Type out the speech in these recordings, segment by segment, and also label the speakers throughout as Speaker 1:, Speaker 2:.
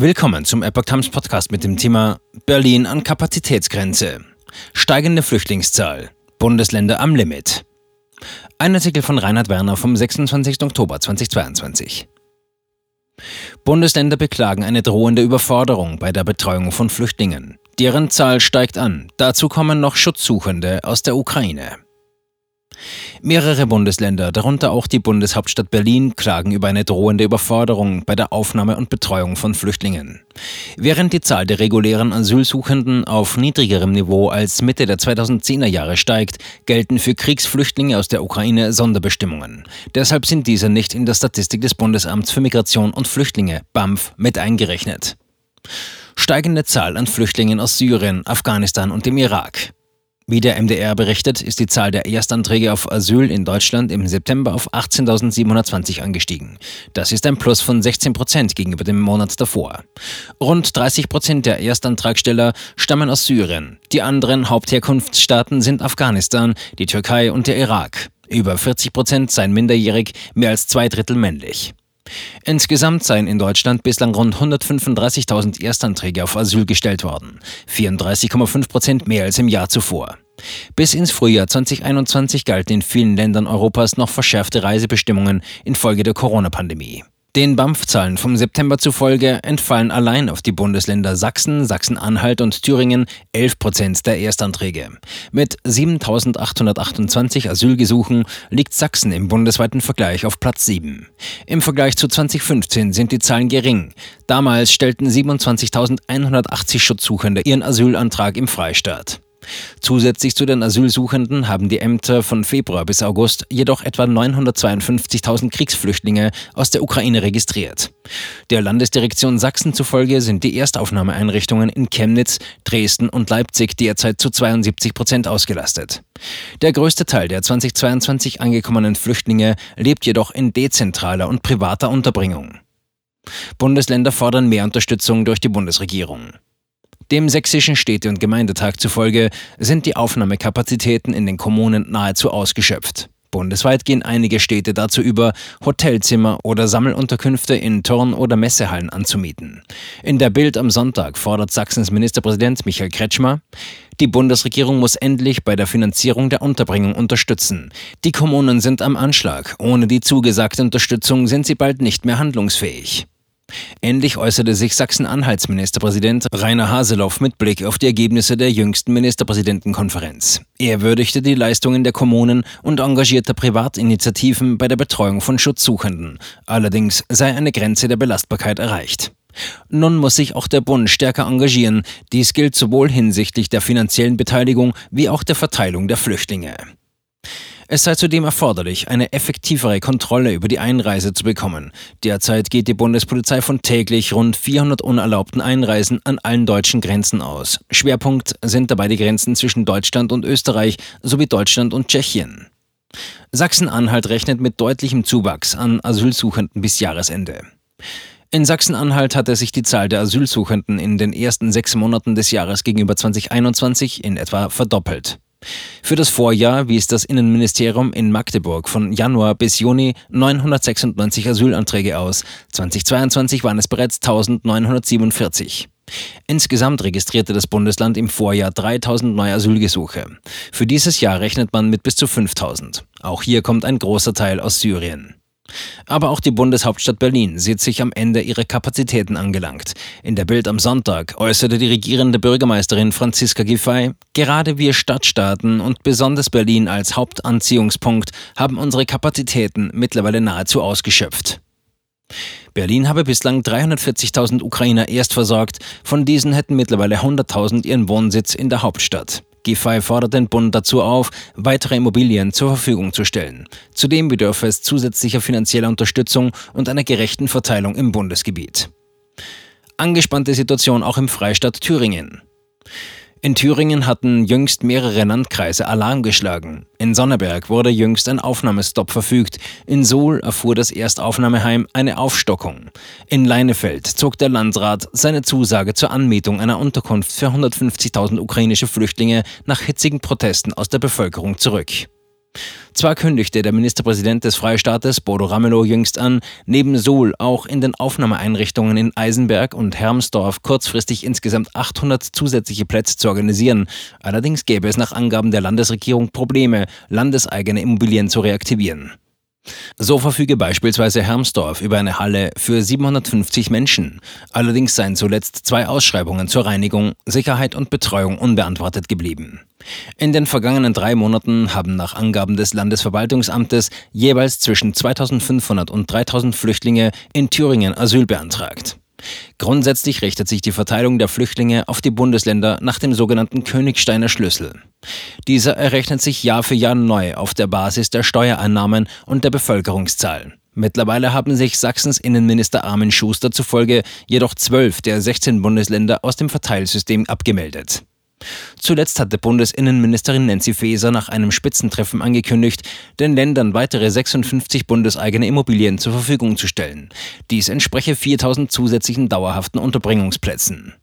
Speaker 1: Willkommen zum Epoch Times Podcast mit dem Thema Berlin an Kapazitätsgrenze. Steigende Flüchtlingszahl. Bundesländer am Limit. Ein Artikel von Reinhard Werner vom 26. Oktober 2022. Bundesländer beklagen eine drohende Überforderung bei der Betreuung von Flüchtlingen. Deren Zahl steigt an. Dazu kommen noch Schutzsuchende aus der Ukraine. Mehrere Bundesländer, darunter auch die Bundeshauptstadt Berlin, klagen über eine drohende Überforderung bei der Aufnahme und Betreuung von Flüchtlingen. Während die Zahl der regulären Asylsuchenden auf niedrigerem Niveau als Mitte der 2010er Jahre steigt, gelten für Kriegsflüchtlinge aus der Ukraine Sonderbestimmungen. Deshalb sind diese nicht in der Statistik des Bundesamts für Migration und Flüchtlinge BAMF mit eingerechnet. Steigende Zahl an Flüchtlingen aus Syrien, Afghanistan und dem Irak. Wie der MDR berichtet, ist die Zahl der Erstanträge auf Asyl in Deutschland im September auf 18.720 angestiegen. Das ist ein Plus von 16 Prozent gegenüber dem Monat davor. Rund 30 Prozent der Erstantragsteller stammen aus Syrien. Die anderen Hauptherkunftsstaaten sind Afghanistan, die Türkei und der Irak. Über 40 Prozent seien minderjährig, mehr als zwei Drittel männlich. Insgesamt seien in Deutschland bislang rund 135.000 Erstanträge auf Asyl gestellt worden, 34,5 Prozent mehr als im Jahr zuvor. Bis ins Frühjahr 2021 galten in vielen Ländern Europas noch verschärfte Reisebestimmungen infolge der Corona-Pandemie. Den BAMF-Zahlen vom September zufolge entfallen allein auf die Bundesländer Sachsen, Sachsen-Anhalt und Thüringen 11 Prozent der Erstanträge. Mit 7.828 Asylgesuchen liegt Sachsen im bundesweiten Vergleich auf Platz 7. Im Vergleich zu 2015 sind die Zahlen gering. Damals stellten 27.180 Schutzsuchende ihren Asylantrag im Freistaat. Zusätzlich zu den Asylsuchenden haben die Ämter von Februar bis August jedoch etwa 952.000 Kriegsflüchtlinge aus der Ukraine registriert. Der Landesdirektion Sachsen zufolge sind die Erstaufnahmeeinrichtungen in Chemnitz, Dresden und Leipzig derzeit zu 72 Prozent ausgelastet. Der größte Teil der 2022 angekommenen Flüchtlinge lebt jedoch in dezentraler und privater Unterbringung. Bundesländer fordern mehr Unterstützung durch die Bundesregierung. Dem sächsischen Städte- und Gemeindetag zufolge sind die Aufnahmekapazitäten in den Kommunen nahezu ausgeschöpft. Bundesweit gehen einige Städte dazu über, Hotelzimmer oder Sammelunterkünfte in Turn- oder Messehallen anzumieten. In der Bild am Sonntag fordert Sachsens Ministerpräsident Michael Kretschmer, die Bundesregierung muss endlich bei der Finanzierung der Unterbringung unterstützen. Die Kommunen sind am Anschlag. Ohne die zugesagte Unterstützung sind sie bald nicht mehr handlungsfähig. Ähnlich äußerte sich Sachsen-Anhalts Ministerpräsident Rainer Haseloff mit Blick auf die Ergebnisse der jüngsten Ministerpräsidentenkonferenz. Er würdigte die Leistungen der Kommunen und engagierte Privatinitiativen bei der Betreuung von Schutzsuchenden. Allerdings sei eine Grenze der Belastbarkeit erreicht. Nun muss sich auch der Bund stärker engagieren. Dies gilt sowohl hinsichtlich der finanziellen Beteiligung wie auch der Verteilung der Flüchtlinge. Es sei zudem erforderlich, eine effektivere Kontrolle über die Einreise zu bekommen. Derzeit geht die Bundespolizei von täglich rund 400 unerlaubten Einreisen an allen deutschen Grenzen aus. Schwerpunkt sind dabei die Grenzen zwischen Deutschland und Österreich sowie Deutschland und Tschechien. Sachsen-Anhalt rechnet mit deutlichem Zuwachs an Asylsuchenden bis Jahresende. In Sachsen-Anhalt hatte sich die Zahl der Asylsuchenden in den ersten sechs Monaten des Jahres gegenüber 2021 in etwa verdoppelt. Für das Vorjahr wies das Innenministerium in Magdeburg von Januar bis Juni 996 Asylanträge aus. 2022 waren es bereits 1947. Insgesamt registrierte das Bundesland im Vorjahr 3000 neue Asylgesuche. Für dieses Jahr rechnet man mit bis zu 5000. Auch hier kommt ein großer Teil aus Syrien. Aber auch die Bundeshauptstadt Berlin sieht sich am Ende ihrer Kapazitäten angelangt. In der Bild am Sonntag äußerte die regierende Bürgermeisterin Franziska Giffey, gerade wir Stadtstaaten und besonders Berlin als Hauptanziehungspunkt haben unsere Kapazitäten mittlerweile nahezu ausgeschöpft. Berlin habe bislang 340.000 Ukrainer erst versorgt, von diesen hätten mittlerweile 100.000 ihren Wohnsitz in der Hauptstadt. Giffey fordert den Bund dazu auf, weitere Immobilien zur Verfügung zu stellen. Zudem bedürfe es zusätzlicher finanzieller Unterstützung und einer gerechten Verteilung im Bundesgebiet. Angespannte Situation auch im Freistaat Thüringen. In Thüringen hatten jüngst mehrere Landkreise Alarm geschlagen. In Sonneberg wurde jüngst ein Aufnahmestopp verfügt. In Suhl erfuhr das Erstaufnahmeheim eine Aufstockung. In Leinefeld zog der Landrat seine Zusage zur Anmietung einer Unterkunft für 150.000 ukrainische Flüchtlinge nach hitzigen Protesten aus der Bevölkerung zurück. Zwar kündigte der Ministerpräsident des Freistaates Bodo Ramelow jüngst an, neben Suhl auch in den Aufnahmeeinrichtungen in Eisenberg und Hermsdorf kurzfristig insgesamt 800 zusätzliche Plätze zu organisieren. Allerdings gäbe es nach Angaben der Landesregierung Probleme, landeseigene Immobilien zu reaktivieren. So verfüge beispielsweise Hermsdorf über eine Halle für 750 Menschen. Allerdings seien zuletzt zwei Ausschreibungen zur Reinigung, Sicherheit und Betreuung unbeantwortet geblieben. In den vergangenen drei Monaten haben nach Angaben des Landesverwaltungsamtes jeweils zwischen 2500 und 3000 Flüchtlinge in Thüringen Asyl beantragt. Grundsätzlich richtet sich die Verteilung der Flüchtlinge auf die Bundesländer nach dem sogenannten Königsteiner Schlüssel. Dieser errechnet sich Jahr für Jahr neu auf der Basis der Steuereinnahmen und der Bevölkerungszahl. Mittlerweile haben sich Sachsens Innenminister Armin Schuster zufolge jedoch zwölf der 16 Bundesländer aus dem Verteilsystem abgemeldet. Zuletzt hatte Bundesinnenministerin Nancy Faeser nach einem Spitzentreffen angekündigt, den Ländern weitere 56 bundeseigene Immobilien zur Verfügung zu stellen. Dies entspreche 4000 zusätzlichen dauerhaften Unterbringungsplätzen.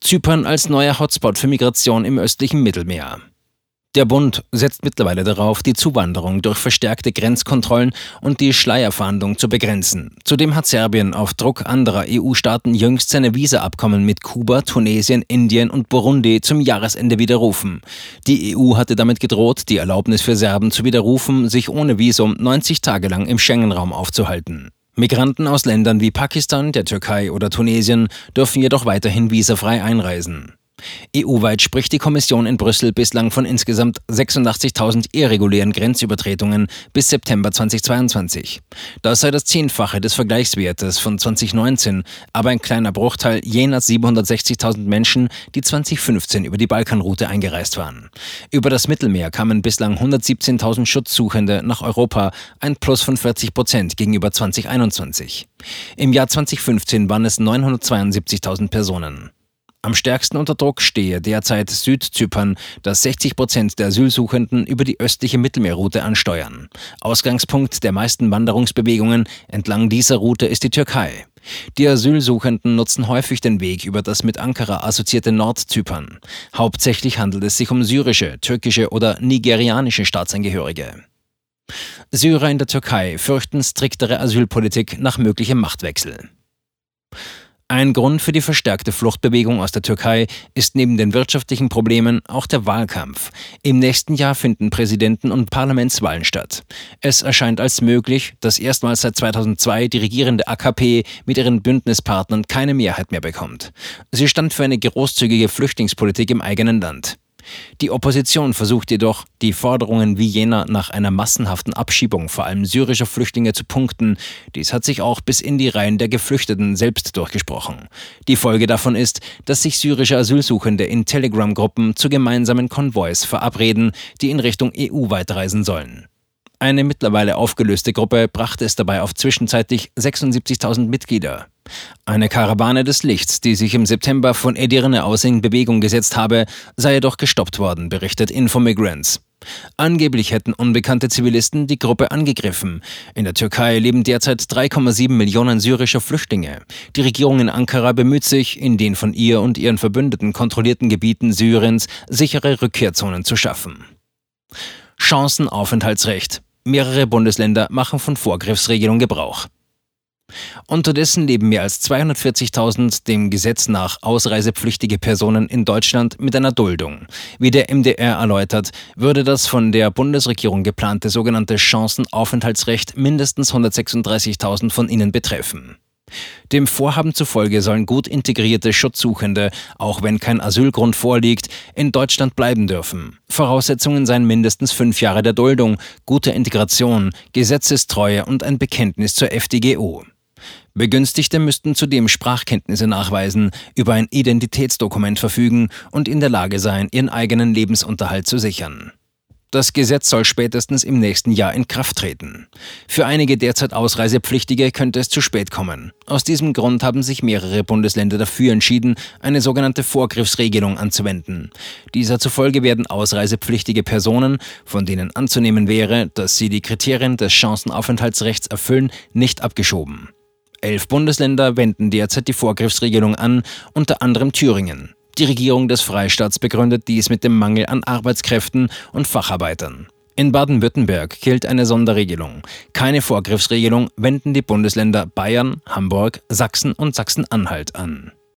Speaker 1: Zypern als neuer Hotspot für Migration im östlichen Mittelmeer. Der Bund setzt mittlerweile darauf, die Zuwanderung durch verstärkte Grenzkontrollen und die Schleierfahndung zu begrenzen. Zudem hat Serbien auf Druck anderer EU-Staaten jüngst seine Visaabkommen mit Kuba, Tunesien, Indien und Burundi zum Jahresende widerrufen. Die EU hatte damit gedroht, die Erlaubnis für Serben zu widerrufen, sich ohne Visum 90 Tage lang im Schengen-Raum aufzuhalten. Migranten aus Ländern wie Pakistan, der Türkei oder Tunesien dürfen jedoch weiterhin visafrei einreisen. EU-weit spricht die Kommission in Brüssel bislang von insgesamt 86.000 irregulären Grenzübertretungen bis September 2022. Das sei das Zehnfache des Vergleichswertes von 2019, aber ein kleiner Bruchteil jener 760.000 Menschen, die 2015 über die Balkanroute eingereist waren. Über das Mittelmeer kamen bislang 117.000 Schutzsuchende nach Europa, ein Plus von 40 Prozent gegenüber 2021. Im Jahr 2015 waren es 972.000 Personen. Am stärksten unter Druck stehe derzeit Südzypern, das 60 Prozent der Asylsuchenden über die östliche Mittelmeerroute ansteuern. Ausgangspunkt der meisten Wanderungsbewegungen entlang dieser Route ist die Türkei. Die Asylsuchenden nutzen häufig den Weg über das mit Ankara assoziierte Nordzypern. Hauptsächlich handelt es sich um syrische, türkische oder nigerianische Staatsangehörige. Syrer in der Türkei fürchten striktere Asylpolitik nach möglichem Machtwechsel. Ein Grund für die verstärkte Fluchtbewegung aus der Türkei ist neben den wirtschaftlichen Problemen auch der Wahlkampf. Im nächsten Jahr finden Präsidenten- und Parlamentswahlen statt. Es erscheint als möglich, dass erstmals seit 2002 die regierende AKP mit ihren Bündnispartnern keine Mehrheit mehr bekommt. Sie stand für eine großzügige Flüchtlingspolitik im eigenen Land. Die Opposition versucht jedoch, die Forderungen wie jener nach einer massenhaften Abschiebung vor allem syrischer Flüchtlinge zu punkten. Dies hat sich auch bis in die Reihen der Geflüchteten selbst durchgesprochen. Die Folge davon ist, dass sich syrische Asylsuchende in Telegram-Gruppen zu gemeinsamen Konvois verabreden, die in Richtung EU weiterreisen sollen. Eine mittlerweile aufgelöste Gruppe brachte es dabei auf zwischenzeitlich 76.000 Mitglieder. Eine Karawane des Lichts, die sich im September von Edirne aus in Bewegung gesetzt habe, sei jedoch gestoppt worden, berichtet Infomigrants. Angeblich hätten unbekannte Zivilisten die Gruppe angegriffen. In der Türkei leben derzeit 3,7 Millionen syrische Flüchtlinge. Die Regierung in Ankara bemüht sich, in den von ihr und ihren Verbündeten kontrollierten Gebieten Syriens sichere Rückkehrzonen zu schaffen. Chancenaufenthaltsrecht. Mehrere Bundesländer machen von Vorgriffsregelung Gebrauch. Unterdessen leben mehr als 240.000 dem Gesetz nach ausreisepflichtige Personen in Deutschland mit einer Duldung. Wie der MDR erläutert, würde das von der Bundesregierung geplante sogenannte Chancenaufenthaltsrecht mindestens 136.000 von ihnen betreffen. Dem Vorhaben zufolge sollen gut integrierte Schutzsuchende, auch wenn kein Asylgrund vorliegt, in Deutschland bleiben dürfen. Voraussetzungen seien mindestens fünf Jahre der Duldung, gute Integration, Gesetzestreue und ein Bekenntnis zur FDGO. Begünstigte müssten zudem Sprachkenntnisse nachweisen, über ein Identitätsdokument verfügen und in der Lage sein, ihren eigenen Lebensunterhalt zu sichern. Das Gesetz soll spätestens im nächsten Jahr in Kraft treten. Für einige derzeit Ausreisepflichtige könnte es zu spät kommen. Aus diesem Grund haben sich mehrere Bundesländer dafür entschieden, eine sogenannte Vorgriffsregelung anzuwenden. Dieser zufolge werden ausreisepflichtige Personen, von denen anzunehmen wäre, dass sie die Kriterien des Chancenaufenthaltsrechts erfüllen, nicht abgeschoben. Elf Bundesländer wenden derzeit die Vorgriffsregelung an, unter anderem Thüringen. Die Regierung des Freistaats begründet dies mit dem Mangel an Arbeitskräften und Facharbeitern. In Baden-Württemberg gilt eine Sonderregelung. Keine Vorgriffsregelung wenden die Bundesländer Bayern, Hamburg, Sachsen und Sachsen-Anhalt an.